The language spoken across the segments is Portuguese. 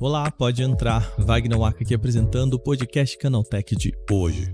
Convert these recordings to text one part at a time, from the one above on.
Olá, pode entrar. Wagner Waka aqui apresentando o podcast Canaltech de hoje.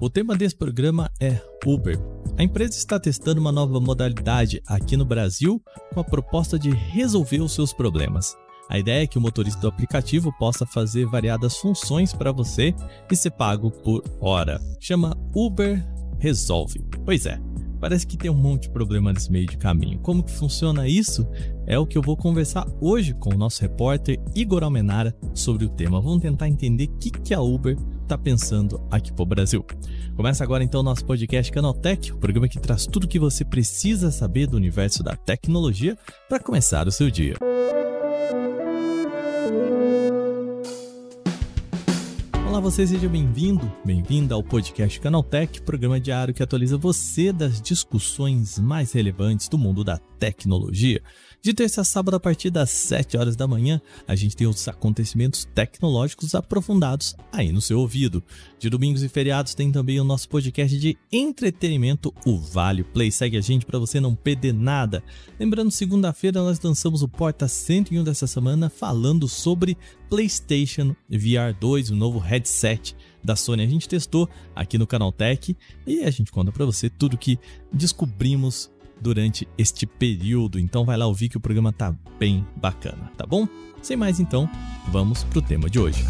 O tema desse programa é Uber. A empresa está testando uma nova modalidade aqui no Brasil com a proposta de resolver os seus problemas. A ideia é que o motorista do aplicativo possa fazer variadas funções para você e ser pago por hora. Chama Uber Resolve. Pois é, Parece que tem um monte de problema nesse meio de caminho. Como que funciona isso? É o que eu vou conversar hoje com o nosso repórter Igor Almenara sobre o tema. Vamos tentar entender o que, que a Uber está pensando aqui para o Brasil. Começa agora então o nosso podcast Canaltech, o programa que traz tudo o que você precisa saber do universo da tecnologia para começar o seu dia. Olá, você seja bem-vindo, bem-vinda ao podcast Canaltech, programa diário que atualiza você das discussões mais relevantes do mundo da tecnologia. De terça a sábado, a partir das 7 horas da manhã, a gente tem os acontecimentos tecnológicos aprofundados aí no seu ouvido. De domingos e feriados tem também o nosso podcast de entretenimento, o Vale Play. Segue a gente para você não perder nada. Lembrando, segunda-feira nós lançamos o Porta 101 dessa semana falando sobre PlayStation VR 2, o novo headset da Sony. A gente testou aqui no Canal Tech e a gente conta para você tudo que descobrimos durante este período. Então vai lá ouvir que o programa tá bem bacana, tá bom? Sem mais então, vamos pro tema de hoje.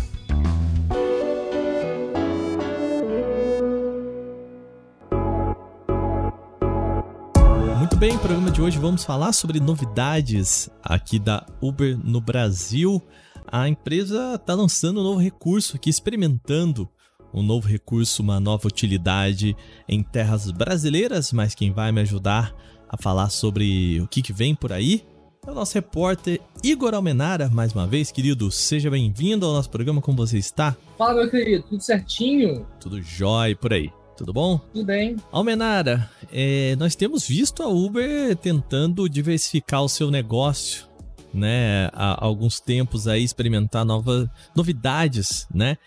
Muito bem, programa de hoje vamos falar sobre novidades aqui da Uber no Brasil. A empresa está lançando um novo recurso aqui, experimentando um novo recurso, uma nova utilidade em terras brasileiras, mas quem vai me ajudar a falar sobre o que, que vem por aí é o nosso repórter Igor Almenara, mais uma vez, querido. Seja bem-vindo ao nosso programa, como você está? Fala, meu querido, tudo certinho? Tudo jóia por aí. Tudo bom? Tudo bem. Almenara, é, nós temos visto a Uber tentando diversificar o seu negócio, né? Há alguns tempos aí, experimentar novas novidades, né?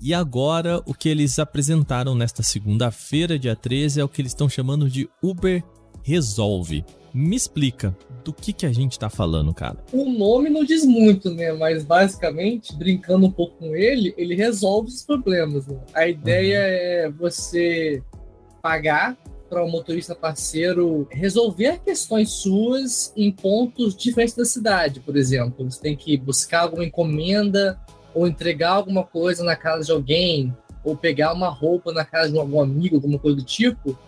E agora, o que eles apresentaram nesta segunda-feira, dia 13, é o que eles estão chamando de Uber resolve. Me explica do que, que a gente tá falando, cara. O nome não diz muito, né? Mas basicamente, brincando um pouco com ele, ele resolve os problemas. Né? A ideia uhum. é você pagar para o um motorista parceiro resolver questões suas em pontos diferentes da cidade, por exemplo. Você tem que buscar alguma encomenda ou entregar alguma coisa na casa de alguém, ou pegar uma roupa na casa de algum amigo, alguma coisa do tipo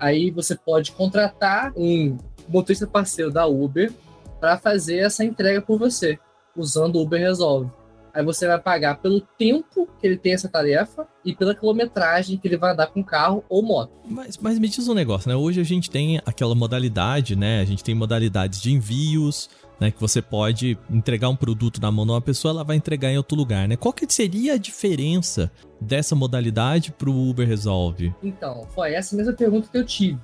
Aí você pode contratar um motorista parceiro da Uber para fazer essa entrega por você, usando o Uber Resolve. Aí você vai pagar pelo tempo que ele tem essa tarefa e pela quilometragem que ele vai andar com carro ou moto. Mas, mas me diz um negócio, né? Hoje a gente tem aquela modalidade, né? A gente tem modalidades de envios, né? Que você pode entregar um produto na mão de uma pessoa, ela vai entregar em outro lugar, né? Qual que seria a diferença dessa modalidade para o Uber Resolve? Então, foi essa mesma pergunta que eu tive.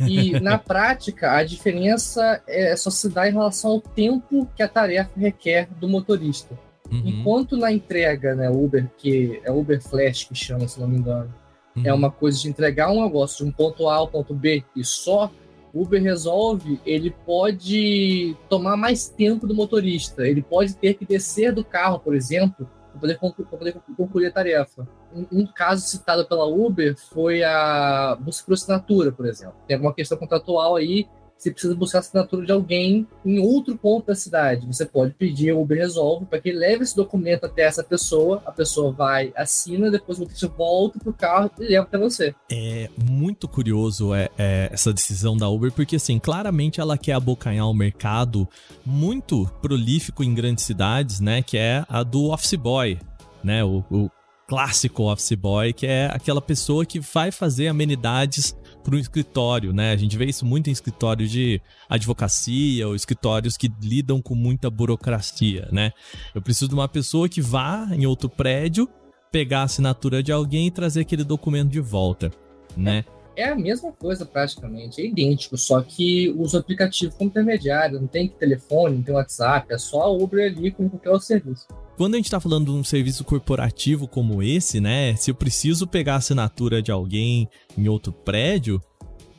E na prática, a diferença é só se dá em relação ao tempo que a tarefa requer do motorista. Uhum. Enquanto na entrega, né, Uber, que é Uber Flash que chama, se não me engano, uhum. é uma coisa de entregar um negócio de um ponto A ao ponto B e só, Uber Resolve, ele pode tomar mais tempo do motorista. Ele pode ter que descer do carro, por exemplo, para poder, poder, concluir a tarefa. Um, um, caso citado pela Uber foi a busca por assinatura, por exemplo. Tem alguma questão contratual aí você precisa buscar a assinatura de alguém em outro ponto da cidade. Você pode pedir o Uber Resolve para que ele leve esse documento até essa pessoa, a pessoa vai, assina, depois o motorista volta pro carro e leva até você. É muito curioso é, é, essa decisão da Uber, porque assim, claramente ela quer abocanhar o um mercado muito prolífico em grandes cidades, né? Que é a do office boy, né? O, o clássico office boy, que é aquela pessoa que vai fazer amenidades para um escritório, né? A gente vê isso muito em escritórios de advocacia ou escritórios que lidam com muita burocracia, né? Eu preciso de uma pessoa que vá em outro prédio, pegar a assinatura de alguém e trazer aquele documento de volta, né? É a mesma coisa praticamente, é idêntico, só que usa o aplicativo como intermediário, não tem telefone, não tem WhatsApp, é só a Uber ali com qualquer outro serviço. Quando a gente está falando de um serviço corporativo como esse, né? Se eu preciso pegar a assinatura de alguém em outro prédio,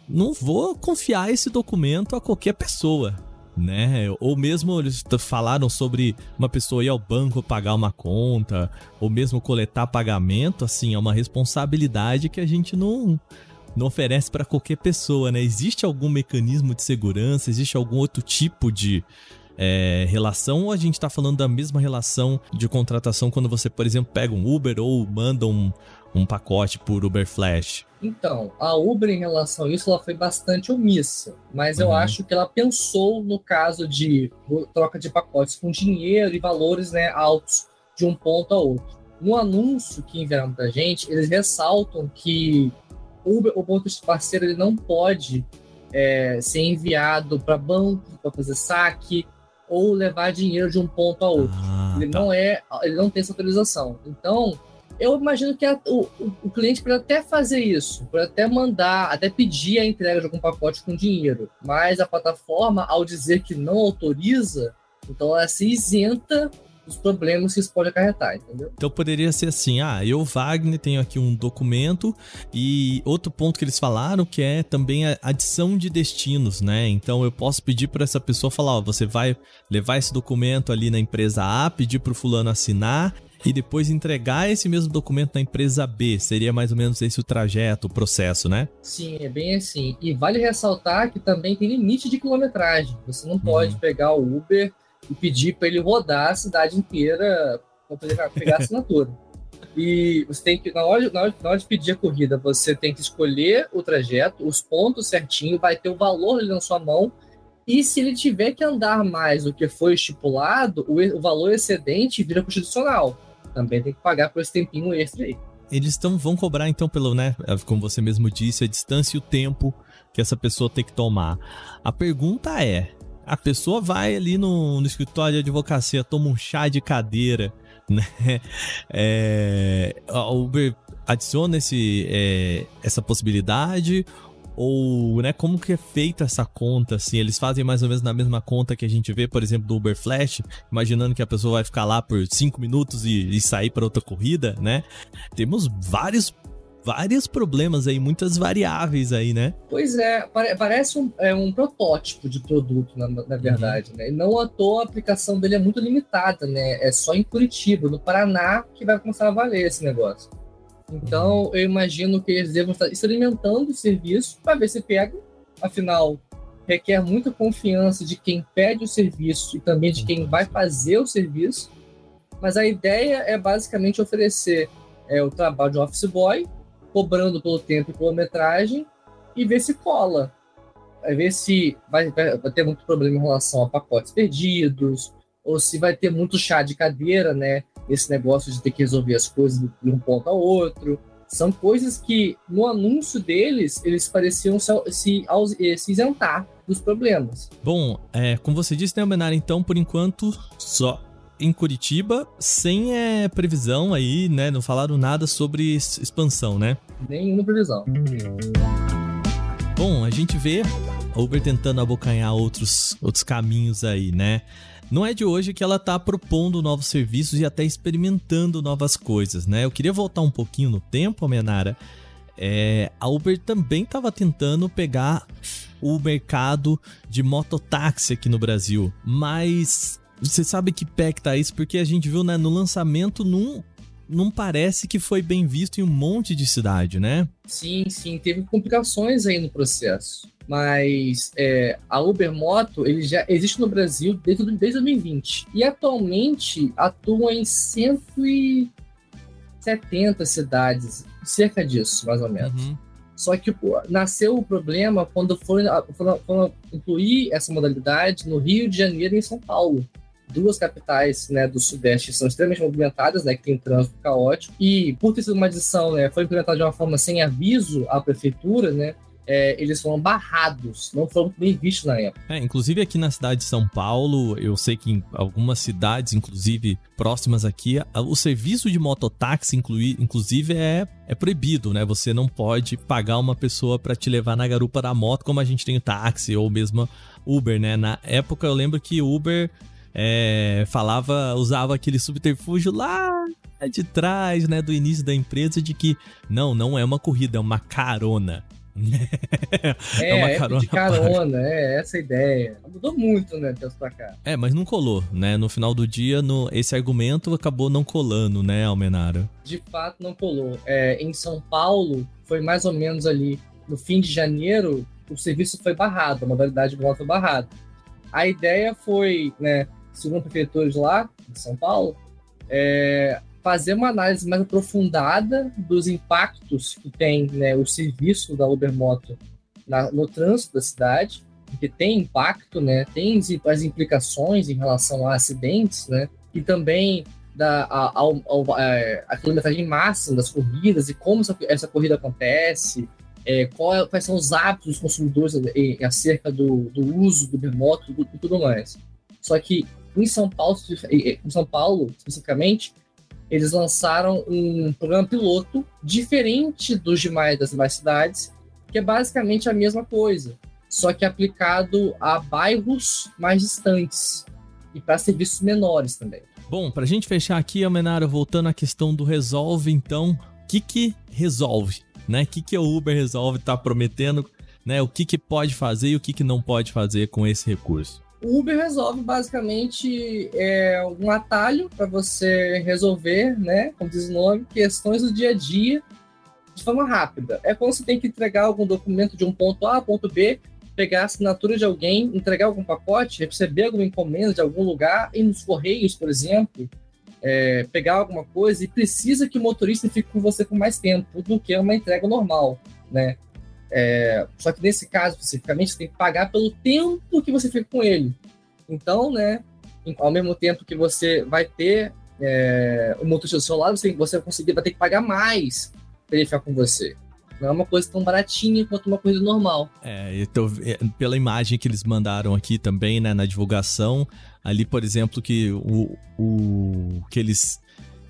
não vou confiar esse documento a qualquer pessoa né? Ou mesmo eles falaram sobre uma pessoa ir ao banco pagar uma conta, ou mesmo coletar pagamento, assim, é uma responsabilidade que a gente não não oferece para qualquer pessoa, né? Existe algum mecanismo de segurança? Existe algum outro tipo de é, relação ou a gente está falando da mesma relação de contratação quando você, por exemplo, pega um Uber ou manda um, um pacote por Uber Flash? Então, a Uber em relação a isso, ela foi bastante omissa, mas uhum. eu acho que ela pensou no caso de troca de pacotes com dinheiro e valores né, altos de um ponto a outro. No anúncio que enviaram para a gente, eles ressaltam que Uber, o ponto de parceiro ele não pode é, ser enviado para banco para fazer saque ou levar dinheiro de um ponto a outro. Ah, ele tá. não é, ele não tem essa autorização. Então, eu imagino que a, o, o cliente pode até fazer isso, pode até mandar, até pedir a entrega de algum pacote com dinheiro, mas a plataforma, ao dizer que não autoriza, então ela se isenta dos problemas que isso pode acarretar, entendeu? Então poderia ser assim, ah, eu, Wagner, tenho aqui um documento e outro ponto que eles falaram que é também a adição de destinos, né? Então eu posso pedir para essa pessoa falar, ó, você vai levar esse documento ali na empresa A, pedir para o fulano assinar e depois entregar esse mesmo documento na empresa B. Seria mais ou menos esse o trajeto, o processo, né? Sim, é bem assim. E vale ressaltar que também tem limite de quilometragem. Você não pode uhum. pegar o Uber e pedir para ele rodar a cidade inteira para poder pegar a assinatura. E você tem que, na hora, na, hora, na hora de pedir a corrida, você tem que escolher o trajeto, os pontos certinho, vai ter o valor ali na sua mão. E se ele tiver que andar mais do que foi estipulado, o, o valor excedente vira constitucional também tem que pagar por esse tempinho extra aí. Eles tão, vão cobrar então pelo, né, como você mesmo disse, a distância e o tempo que essa pessoa tem que tomar. A pergunta é, a pessoa vai ali no, no escritório de advocacia, toma um chá de cadeira, né? É, a Uber adiciona esse, é, essa possibilidade ou, né, como que é feita essa conta, assim? Eles fazem mais ou menos na mesma conta que a gente vê, por exemplo, do Uber Flash, imaginando que a pessoa vai ficar lá por cinco minutos e, e sair para outra corrida, né? Temos vários vários problemas aí, muitas variáveis aí, né? Pois é, parece um, é um protótipo de produto, na, na verdade, uhum. né? E não à toa a aplicação dele é muito limitada, né? É só em Curitiba, no Paraná, que vai começar a valer esse negócio. Então, eu imagino que eles devam estar experimentando o serviço para ver se pega. Afinal, requer muita confiança de quem pede o serviço e também de quem vai fazer o serviço. Mas a ideia é basicamente oferecer é, o trabalho de office boy, cobrando pelo tempo e quilometragem, e ver se cola. Vai ver se vai, vai, ter muito problema em relação a pacotes perdidos, ou se vai ter muito chá de cadeira, né? esse negócio de ter que resolver as coisas de um ponto a outro. São coisas que, no anúncio deles, eles pareciam se, se, eh, se isentar dos problemas. Bom, é, como você disse, né, Benar, então, por enquanto, só em Curitiba, sem é, previsão aí, né? Não falaram nada sobre expansão, né? Nenhuma previsão. Bom, a gente vê a Uber tentando abocanhar outros, outros caminhos aí, né? Não é de hoje que ela está propondo novos serviços e até experimentando novas coisas, né? Eu queria voltar um pouquinho no tempo, Menara. É, a Uber também estava tentando pegar o mercado de mototáxi aqui no Brasil, mas você sabe que pé que tá isso? Porque a gente viu né, no lançamento não, não parece que foi bem visto em um monte de cidade, né? Sim, sim, teve complicações aí no processo mas é, a Uber Moto ele já existe no Brasil desde, desde 2020 e atualmente atua em 170 cidades, cerca disso, mais ou menos. Uhum. Só que pô, nasceu o problema quando foram, foram, foram, incluir essa modalidade no Rio de Janeiro e em São Paulo. Duas capitais né, do Sudeste são extremamente movimentadas, né, que tem trânsito caótico. E por ter sido uma adição, né, foi implementada de uma forma sem aviso à prefeitura, né, é, eles foram barrados, não foram bem vistos na época. É, inclusive aqui na cidade de São Paulo, eu sei que em algumas cidades, inclusive próximas aqui, o serviço de mototáxi, inclusive, é, é proibido, né? Você não pode pagar uma pessoa para te levar na garupa da moto, como a gente tem o táxi ou mesmo Uber, né? Na época eu lembro que Uber é, falava, usava aquele subterfúgio lá de trás, né, do início da empresa, de que não, não é uma corrida, é uma carona é, é, uma carona de carona, é essa a ideia. Mudou muito, né, tempos pra cá. É, mas não colou, né? No final do dia, no, esse argumento acabou não colando, né, Almenara? De fato, não colou. É, em São Paulo, foi mais ou menos ali no fim de janeiro, o serviço foi barrado, a modalidade de foi barrada. A ideia foi, né, segundo prefeitores lá de São Paulo, é, fazer uma análise mais aprofundada dos impactos que tem né, o serviço da Ubermoto na, no trânsito da cidade, porque tem impacto, né, tem as implicações em relação a acidentes, né, e também da, a, a, a, é, a quilometragem máxima das corridas e como essa, essa corrida acontece, é, qual, quais são os hábitos dos consumidores acerca do, do uso do Ubermoto e tudo mais. Só que em São Paulo, em São Paulo especificamente, eles lançaram um programa piloto diferente dos demais das demais cidades, que é basicamente a mesma coisa, só que aplicado a bairros mais distantes e para serviços menores também. Bom, para a gente fechar aqui, Amenara, voltando à questão do resolve, então, o que que resolve, né? O que que o Uber resolve está prometendo, né? O que que pode fazer e o que que não pode fazer com esse recurso? O Uber resolve basicamente é, um atalho para você resolver, né, como diz o nome, questões do dia a dia de forma rápida. É quando você tem que entregar algum documento de um ponto A a ponto B, pegar a assinatura de alguém, entregar algum pacote, receber alguma encomenda de algum lugar, ir nos correios, por exemplo, é, pegar alguma coisa e precisa que o motorista fique com você por mais tempo do que uma entrega normal, né? É, só que nesse caso, especificamente, você tem que pagar pelo tempo que você fica com ele. Então, né, ao mesmo tempo que você vai ter é, o motorista do seu lado, você, você vai conseguir, vai ter que pagar mais para ele ficar com você. Não é uma coisa tão baratinha quanto uma coisa normal. É, então, pela imagem que eles mandaram aqui também, né, na divulgação, ali, por exemplo, que o, o que eles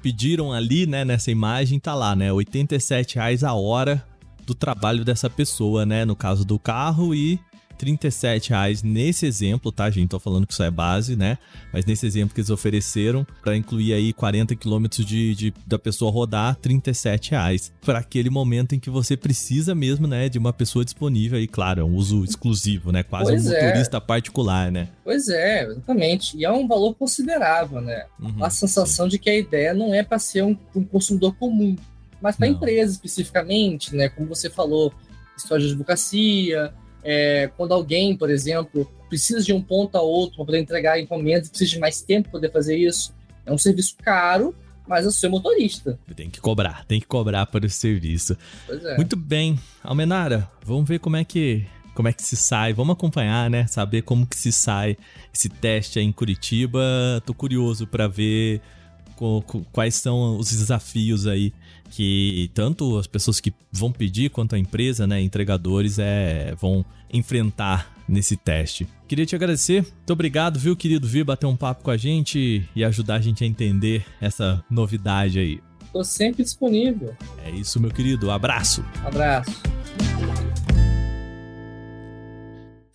pediram ali, né, nessa imagem, tá lá, né, 87 reais a hora do trabalho dessa pessoa, né? No caso do carro e 37 reais nesse exemplo, tá, gente? Tô falando que isso é base, né? Mas nesse exemplo que eles ofereceram, para incluir aí 40 quilômetros de, de, da pessoa rodar, 37 reais. Para aquele momento em que você precisa mesmo, né, de uma pessoa disponível aí, claro, é um uso exclusivo, né? Quase pois um é. motorista particular, né? Pois é, exatamente. E é um valor considerável, né? Uhum, a sensação sim. de que a ideia não é para ser um, um consumidor comum, mas para empresas especificamente, né? Como você falou, história de advocacia, é, quando alguém, por exemplo, precisa de um ponto a outro para poder entregar encomendas, precisa de mais tempo para poder fazer isso. É um serviço caro, mas eu sou motorista. Tem que cobrar, tem que cobrar para esse serviço. Pois é. Muito bem. Almenara, vamos ver como é que como é que se sai, vamos acompanhar, né? Saber como que se sai esse teste aí em Curitiba. Tô curioso para ver quais são os desafios aí que tanto as pessoas que vão pedir quanto a empresa, né, entregadores, é, vão enfrentar nesse teste. Queria te agradecer, muito obrigado, viu, querido, vir bater um papo com a gente e ajudar a gente a entender essa novidade aí. Tô sempre disponível. É isso, meu querido, abraço. Abraço.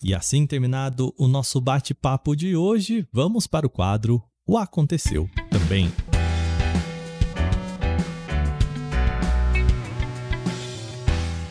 E assim terminado o nosso bate-papo de hoje, vamos para o quadro O Aconteceu Também.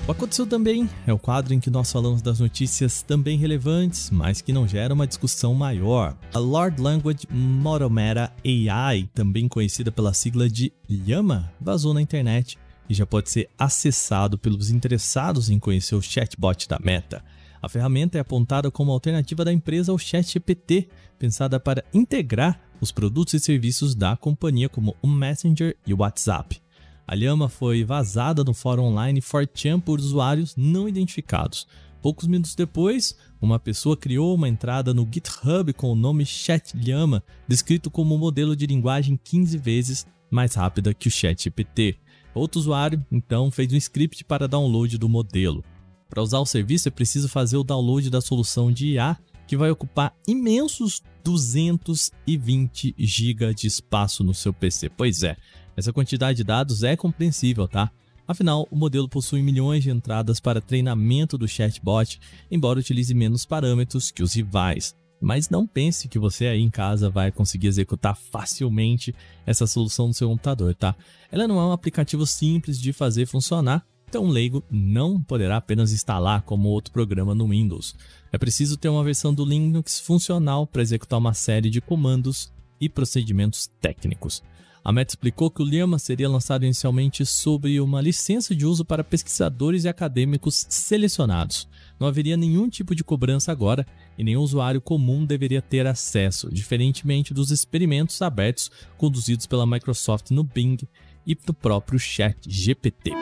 O Aconteceu Também é o quadro em que nós falamos das notícias também relevantes, mas que não geram uma discussão maior. A Lord Language Model Meta AI, também conhecida pela sigla de Llama, vazou na internet e já pode ser acessado pelos interessados em conhecer o chatbot da Meta. A ferramenta é apontada como alternativa da empresa ao ChatGPT, pensada para integrar os produtos e serviços da companhia como o Messenger e o WhatsApp. A lhama foi vazada no fórum online 4chan por usuários não identificados. Poucos minutos depois, uma pessoa criou uma entrada no GitHub com o nome ChatLhama, descrito como um modelo de linguagem 15 vezes mais rápida que o ChatGPT. Outro usuário, então, fez um script para download do modelo. Para usar o serviço é preciso fazer o download da solução de IA, que vai ocupar imensos 220 GB de espaço no seu PC. Pois é, essa quantidade de dados é compreensível, tá? Afinal, o modelo possui milhões de entradas para treinamento do chatbot, embora utilize menos parâmetros que os rivais. Mas não pense que você aí em casa vai conseguir executar facilmente essa solução no seu computador, tá? Ela não é um aplicativo simples de fazer funcionar, Então, um leigo não poderá apenas instalar como outro programa no Windows. É preciso ter uma versão do Linux funcional para executar uma série de comandos e procedimentos técnicos. A Meta explicou que o Llama seria lançado inicialmente sob uma licença de uso para pesquisadores e acadêmicos selecionados. Não haveria nenhum tipo de cobrança agora e nenhum usuário comum deveria ter acesso, diferentemente dos experimentos abertos conduzidos pela Microsoft no Bing e no próprio Chat GPT.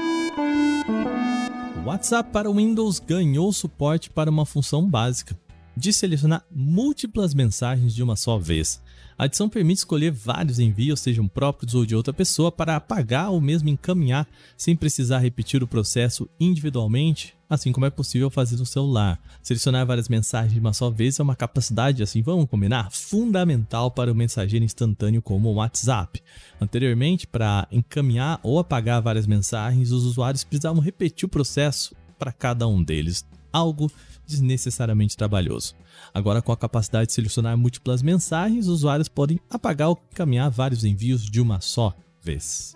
O WhatsApp para Windows ganhou suporte para uma função básica de selecionar múltiplas mensagens de uma só vez. A adição permite escolher vários envios, sejam próprios ou de outra pessoa, para apagar ou mesmo encaminhar sem precisar repetir o processo individualmente, assim como é possível fazer no celular. Selecionar várias mensagens de uma só vez é uma capacidade, assim vamos combinar, fundamental para o mensageiro instantâneo como o WhatsApp. Anteriormente, para encaminhar ou apagar várias mensagens, os usuários precisavam repetir o processo para cada um deles, algo desnecessariamente trabalhoso. Agora, com a capacidade de selecionar múltiplas mensagens, os usuários podem apagar ou encaminhar vários envios de uma só vez.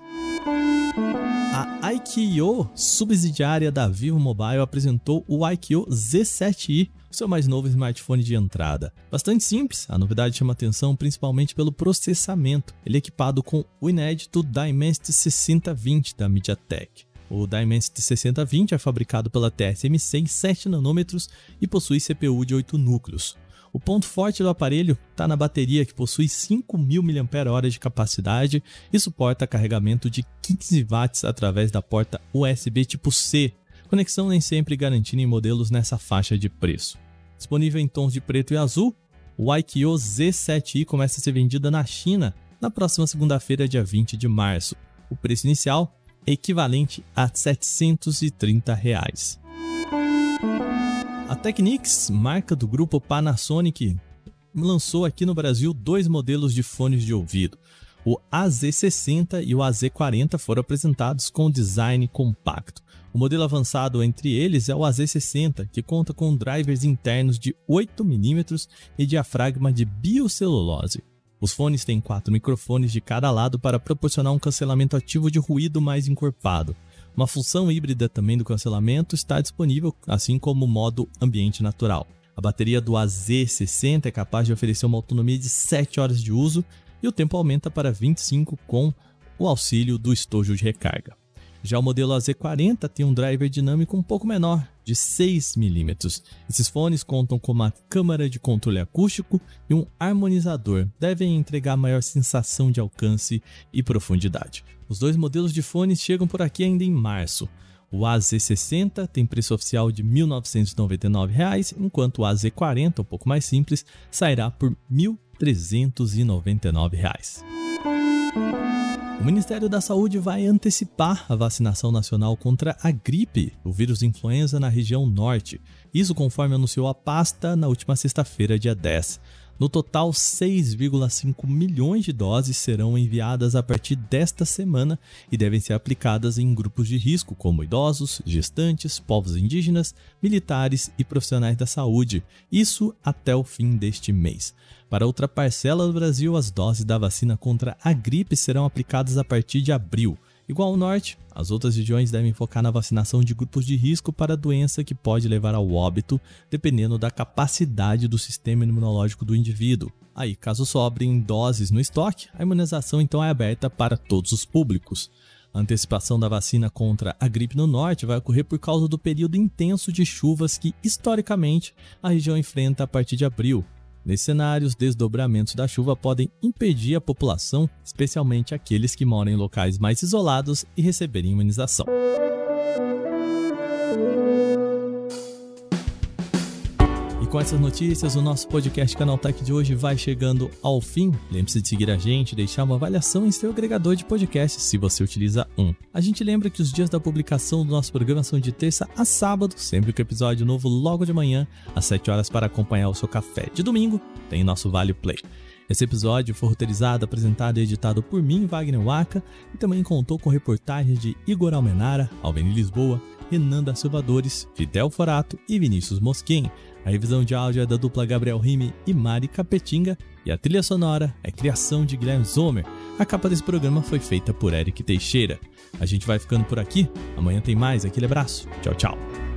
A Aikio, subsidiária da Vivo Mobile, apresentou o Aikio Z7i, seu mais novo smartphone de entrada. Bastante simples, a novidade chama atenção principalmente pelo processamento. Ele é equipado com o inédito Dimensity 6020 da MediaTek. O Dimensity 6020 é fabricado pela TSMC em 7 nanômetros e possui CPU de 8 núcleos. O ponto forte do aparelho está na bateria, que possui 5.000 mAh de capacidade e suporta carregamento de 15 watts através da porta USB tipo C, conexão nem sempre garantida em modelos nessa faixa de preço. Disponível em tons de preto e azul, o Aikio Z7i começa a ser vendida na China na próxima segunda-feira, dia 20 de março. O preço inicial equivalente a 730 reais. A Technics, marca do grupo Panasonic, lançou aqui no Brasil dois modelos de fones de ouvido. O AZ60 e o AZ40 foram apresentados com design compacto. O modelo avançado entre eles é o AZ60, que conta com drivers internos de 8 mm e diafragma de biocelulose. Os fones têm quatro microfones de cada lado para proporcionar um cancelamento ativo de ruído mais encorpado. Uma função híbrida também do cancelamento está disponível, assim como o modo ambiente natural. A bateria do AZ60 é capaz de oferecer uma autonomia de 7 horas de uso e o tempo aumenta para 25 com o auxílio do estojo de recarga. Já o modelo AZ40 tem um driver dinâmico um pouco menor, de 6 mm. Esses fones contam com uma câmara de controle acústico e um harmonizador, devem entregar maior sensação de alcance e profundidade. Os dois modelos de fones chegam por aqui ainda em março. O AZ60 tem preço oficial de R$ 1.999, enquanto o AZ40, um pouco mais simples, sairá por R$ 1.399. O Ministério da Saúde vai antecipar a vacinação nacional contra a gripe, o vírus influenza na região norte. Isso conforme anunciou a pasta na última sexta-feira, dia 10. No total, 6,5 milhões de doses serão enviadas a partir desta semana e devem ser aplicadas em grupos de risco, como idosos, gestantes, povos indígenas, militares e profissionais da saúde. Isso até o fim deste mês. Para outra parcela do Brasil, as doses da vacina contra a gripe serão aplicadas a partir de abril. Igual ao norte, as outras regiões devem focar na vacinação de grupos de risco para a doença que pode levar ao óbito, dependendo da capacidade do sistema imunológico do indivíduo. Aí, caso sobrem doses no estoque, a imunização então é aberta para todos os públicos. A antecipação da vacina contra a gripe no norte vai ocorrer por causa do período intenso de chuvas que, historicamente, a região enfrenta a partir de abril, Nesse cenário, os desdobramentos da chuva podem impedir a população, especialmente aqueles que moram em locais mais isolados, e receberem imunização. Com essas notícias, o nosso podcast Canaltech de hoje vai chegando ao fim. Lembre-se de seguir a gente, deixar uma avaliação em seu agregador de podcasts, se você utiliza um. A gente lembra que os dias da publicação do nosso programa são de terça a sábado, sempre com episódio novo logo de manhã, às 7 horas para acompanhar o seu café. De domingo, tem nosso Vale Play. Esse episódio foi roteirizado, apresentado e editado por mim, Wagner Waka, e também contou com reportagens de Igor Almenara, Alveni Lisboa, Renan da Silvadores, Fidel Forato e Vinícius Mosquen. A revisão de áudio é da dupla Gabriel Rime e Mari Capetinga e a trilha sonora é criação de Guilherme Zomer. A capa desse programa foi feita por Eric Teixeira. A gente vai ficando por aqui. Amanhã tem mais. Aquele abraço. Tchau, tchau.